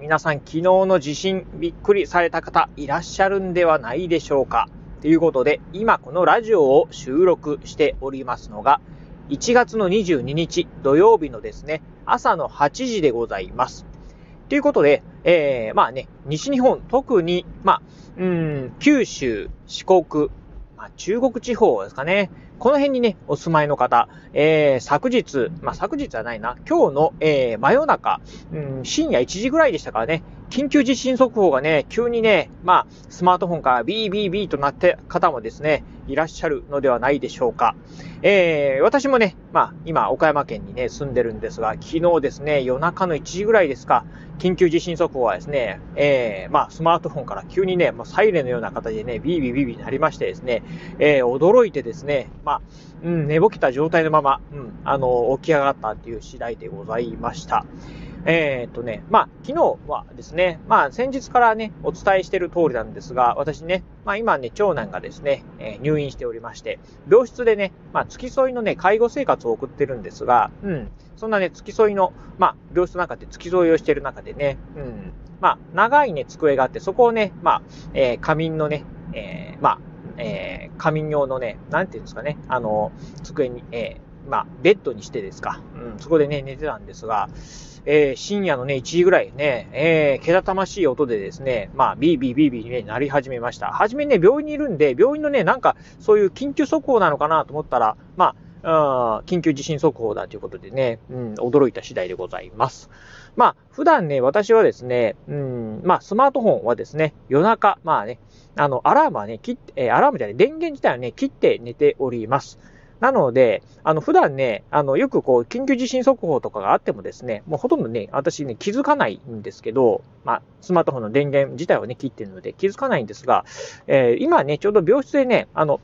皆さん昨日の地震びっくりされた方いらっしゃるんではないでしょうか？ということで、今このラジオを収録しておりますのが、1月の22日土曜日のですね、朝の8時でございます。ということで、えー、まあね、西日本、特に、まあ、うん、九州、四国、まあ、中国地方ですかね。この辺にね、お住まいの方、えー、昨日、まあ、昨日はないな、今日の、えー、真夜中、うん、深夜1時ぐらいでしたからね、緊急地震速報がね、急にね、まあ、スマートフォンからビービービーとなった方もですね、いらっしゃるのではないでしょうか。えー、私もね、まあ、今、岡山県にね、住んでるんですが、昨日ですね、夜中の1時ぐらいですか、緊急地震速報はですね、えー、まあ、スマートフォンから急にね、もうサイレンのような形でね、ビービービービーになりましてですね、えー、驚いてですね、まあ、うん、寝ぼけた状態のまま、うん、あの、起き上がったっていう次第でございました。えー、っとね、まあ、昨日はですね、まあ、先日からね、お伝えしている通りなんですが、私ね、まあ、今ね、長男がですね、えー、入院しておりまして、病室でね、まあ、付き添いのね、介護生活を送ってるんですが、うん、そんなね、付き添いの、まあ、病室の中で付き添いをしている中でね、うん、まあ、長いね、机があって、そこをね、まあ、えー、仮眠のね、えー、まあ、えー、仮眠用のね、なんていうんですかね、あの、机に、えー、まあ、ベッドにしてですか、うん、そこでね、寝てたんですが、えー、深夜のね、1時ぐらいね、えー、けたたましい音でですね、まあ、ビービービービーに、ね、なり始めました。はじめね、病院にいるんで、病院のね、なんか、そういう緊急速報なのかなと思ったら、まあ、緊急地震速報だということでね、うん、驚いた次第でございます。まあ、普段ね、私はですね、うん、まあ、スマートフォンはですね、夜中、まあね、あの、アラームはね、切って、えー、アラームじゃない、電源自体はね、切って寝ております。なので、あの、普段ね、あの、よくこう、緊急地震速報とかがあってもですね、もうほとんどね、私ね、気づかないんですけど、まあ、スマートフォンの電源自体はね、切ってるので気づかないんですが、えー、今ね、ちょうど病室でね、あの、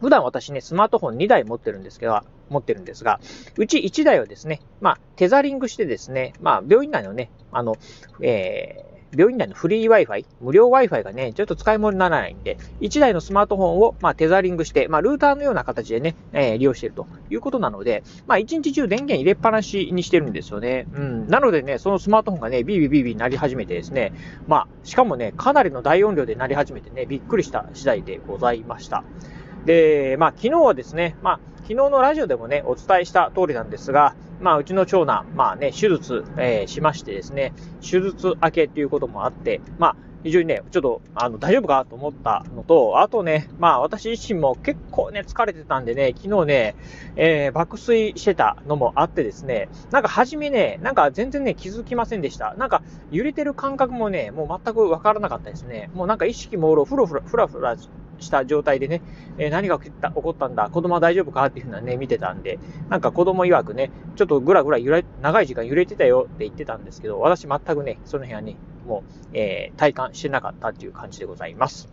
普段私ね、スマートフォン2台持ってるんですけど、持ってるんですが、うち1台はですね、まあ、テザリングしてですね、まあ、病院内のね、あの、えー、病院内のフリー Wi-Fi、無料 Wi-Fi がね、ちょっと使い物にならないんで、1台のスマートフォンを、まあ、テザリングして、まあ、ルーターのような形でね、えー、利用しているということなので、まあ、1日中電源入れっぱなしにしてるんですよね。うん。なのでね、そのスマートフォンがね、ビービービービー鳴り始めてですね、まあ、しかもね、かなりの大音量で鳴り始めてね、びっくりした次第でございました。で、まあ、昨日はですね、まあ、昨日のラジオでもね、お伝えした通りなんですが、まあ、うちの長男、まあね、手術、えー、しましてですね、手術明けっていうこともあって、まあ、非常にね、ちょっと、あの、大丈夫かと思ったのと、あとね、まあ、私自身も結構ね、疲れてたんでね、昨日ね、えー、爆睡してたのもあってですね、なんか初めね、なんか全然ね、気づきませんでした。なんか、揺れてる感覚もね、もう全くわからなかったですね。もうなんか意識朦朧、ふらふら、ふらふらした状態でね、えー、何が起こったんだ、子供は大丈夫かっていうふうなね、見てたんで、なんか子供曰くね、ちょっとぐらぐら揺れ、長い時間揺れてたよって言ってたんですけど、私全くね、その辺はね、もう、えー、体感してなかったっていう感じでございます。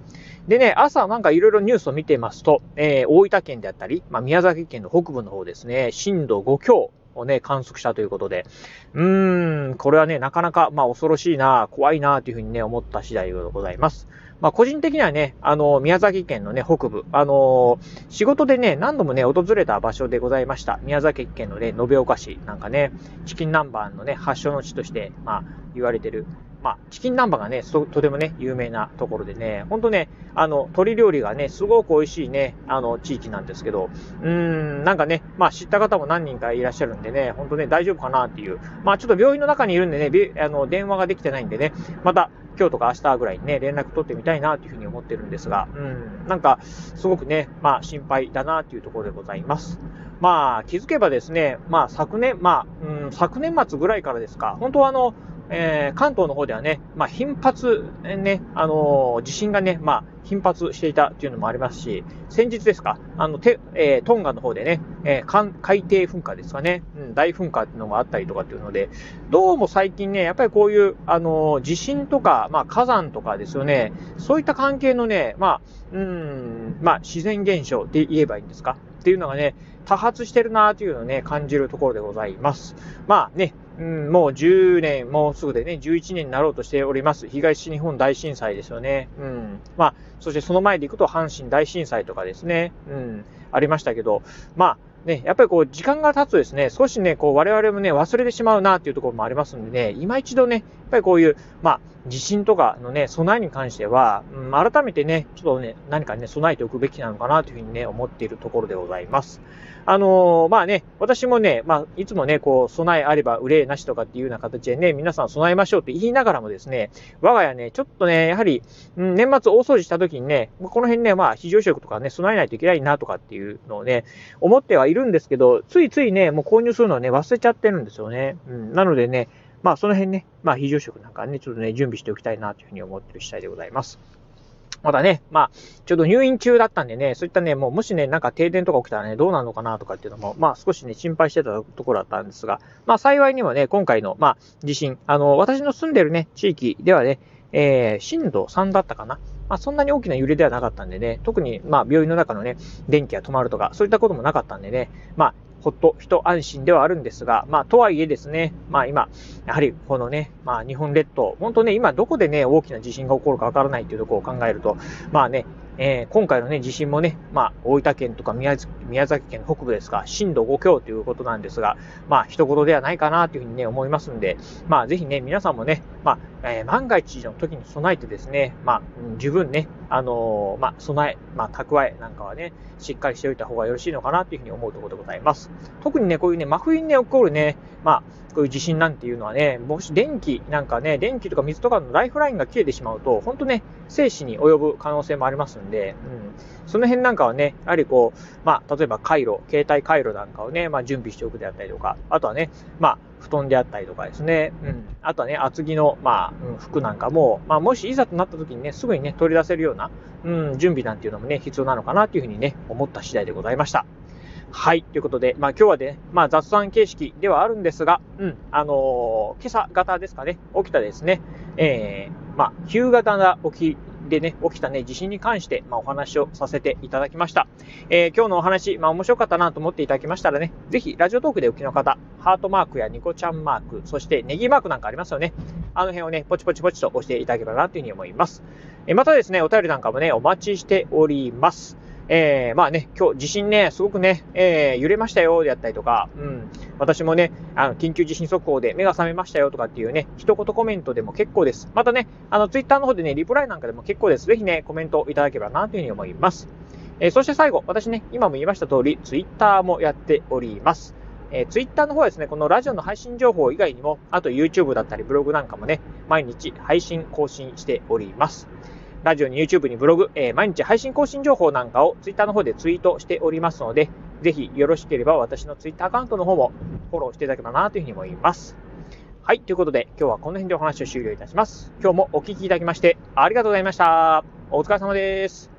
でね、朝なんかいろいろニュースを見てますと、えー、大分県であったり、まあ、宮崎県の北部の方ですね、震度5強をね、観測したということで、うーん、これはね、なかなか、まあ、恐ろしいな、怖いな、というふうにね、思った次第でございます。まあ、個人的にはね、あの、宮崎県のね、北部、あの仕事でね、何度もね、訪れた場所でございました。宮崎県のね、延岡市なんかね、チキン南蛮のね、発祥の地として、まあ、言われてる、まあ、チキン南蛮がね、とてもね、有名なところでね、ほんとね、あの、鶏料理がね、すごく美味しいね、あの、地域なんですけど、うーん、なんかね、まあ、知った方も何人かいらっしゃるんでね、ほんとね、大丈夫かなっていう。まあ、ちょっと病院の中にいるんでね、あの、電話ができてないんでね、また、今日とか明日ぐらいにね、連絡取ってみたいなというふうに思ってるんですが、うん、なんか、すごくね、まあ、心配だなというところでございます。まあ、気づけばですね、まあ、昨年、まあ、うん、昨年末ぐらいからですか、本当はあの、えー、関東の方ではね、まあ、頻発、ね、あのー、地震がね、まあ、頻発していたっていうのもありますし、先日ですか、あの、てえー、トンガの方でね、えー、海底噴火ですかね、うん、大噴火っていうのがあったりとかっていうので、どうも最近ね、やっぱりこういう、あのー、地震とか、まあ、火山とかですよね、そういった関係のね、まあ、うん、まあ、自然現象って言えばいいんですかっていうのがね、多発してるなというのをね、感じるところでございます。まあね、うん、もう10年、もうすぐでね、11年になろうとしております。東日本大震災ですよね。うん。まあ、そしてその前で行くと阪神大震災とかですね。うん。ありましたけど、まあ、ね、やっぱりこう、時間が経つとですね、少しね、こう、我々もね、忘れてしまうなっていうところもありますんでね、今一度ね、やっぱりこういう、まあ、地震とかのね、備えに関しては、うん、改めてね、ちょっとね、何かね、備えておくべきなのかなというふうにね、思っているところでございます。あのー、まあね、私もね、まあ、いつもね、こう、備えあれば憂いなしとかっていうような形でね、皆さん備えましょうって言いながらもですね、我が家ね、ちょっとね、やはり、うん、年末大掃除した時にね、この辺ね、まあ、非常食とかね、備えないといけないなとかっていうのをね、思ってはいるんですけど、ついついね、もう購入するのをね、忘れちゃってるんですよね。うん、なのでね、まあ、その辺ね、まあ、非常食なんかね、ちょっとね、準備しておきたいなというふうに思ってる次第でございます。まだね、まあ、ちょうど入院中だったんでね、そういったね、もうもしね、なんか停電とか起きたらね、どうなるのかなとかっていうのも、まあ少しね、心配してたところだったんですが、まあ幸いにもね、今回の、まあ地震、あの、私の住んでるね、地域ではね、えー、震度3だったかな。まあ、そんなに大きな揺れではなかったんでね、特に、まあ、病院の中のね、電気が止まるとか、そういったこともなかったんでね、まあ、ほっと一安心ではあるんですが、まあ、とはいえですね、まあ今、やはりこのね、まあ日本列島、本当ね、今どこでね、大きな地震が起こるかわからないというところを考えると、まあね、えー、今回のね、地震もね、まあ、大分県とか宮崎県北部ですが、震度5強ということなんですが、まあ、一言ではないかなというふうにね、思いますんで、まあ、ぜひね、皆さんもね、まあ、え、万が一の時に備えてですね、まあ、十分ね、あの、まあ、備え、まあ、蓄えなんかはね、しっかりしておいた方がよろしいのかなというふうに思うところでございます。特にね、こういうね、真冬にね、起こるね、まあ、こういう地震なんていうのはね、もし電気なんかね、電気とか水とかのライフラインが切れてしまうと、本当ね、生死に及ぶ可能性もありますんで、うん、その辺なんかはね、やはりこう、まあ、例えば回路、携帯回路なんかをね、まあ、準備しておくであったりとか、あとはね、まあ、布団であったりとかですね、うん、あとはね、厚着の、まあ、うん、服なんかも、まあ、もしいざとなった時にね、すぐにね、取り出せるような、うん、準備なんていうのもね、必要なのかなというふうにね、思った次第でございました。はい。ということで、まあ今日はね、まあ雑談形式ではあるんですが、うん、あのー、今朝型ですかね、起きたですね、えー、まあ、夕方が起きでね、起きたね、地震に関して、まあ、お話をさせていただきました。えー、今日のお話、まあ、面白かったなと思っていただきましたらね、ぜひ、ラジオトークでお聞きの方、ハートマークやニコちゃんマーク、そしてネギマークなんかありますよね。あの辺をね、ポチポチポチと押していただければなというふうに思います。えまたですね、お便りなんかもね、お待ちしております。えー、まあね、今日地震ね、すごくね、えー、揺れましたよ、であったりとか、うん、私もね、あの、緊急地震速報で目が覚めましたよとかっていうね、一言コメントでも結構です。またね、あの、ツイッターの方でね、リプライなんかでも結構です。ぜひね、コメントいただければな、というふうに思います。えー、そして最後、私ね、今も言いました通り、ツイッターもやっております。えー、ツイッターの方はですね、このラジオの配信情報以外にも、あと YouTube だったりブログなんかもね、毎日配信更新しております。ラジオに YouTube にブログ、えー、毎日配信更新情報なんかを Twitter の方でツイートしておりますので、ぜひよろしければ私のツイッターアカウントの方もフォローしていただければなというふうに思います。はい。ということで、今日はこの辺でお話を終了いたします。今日もお聴きいただきまして、ありがとうございました。お疲れ様です。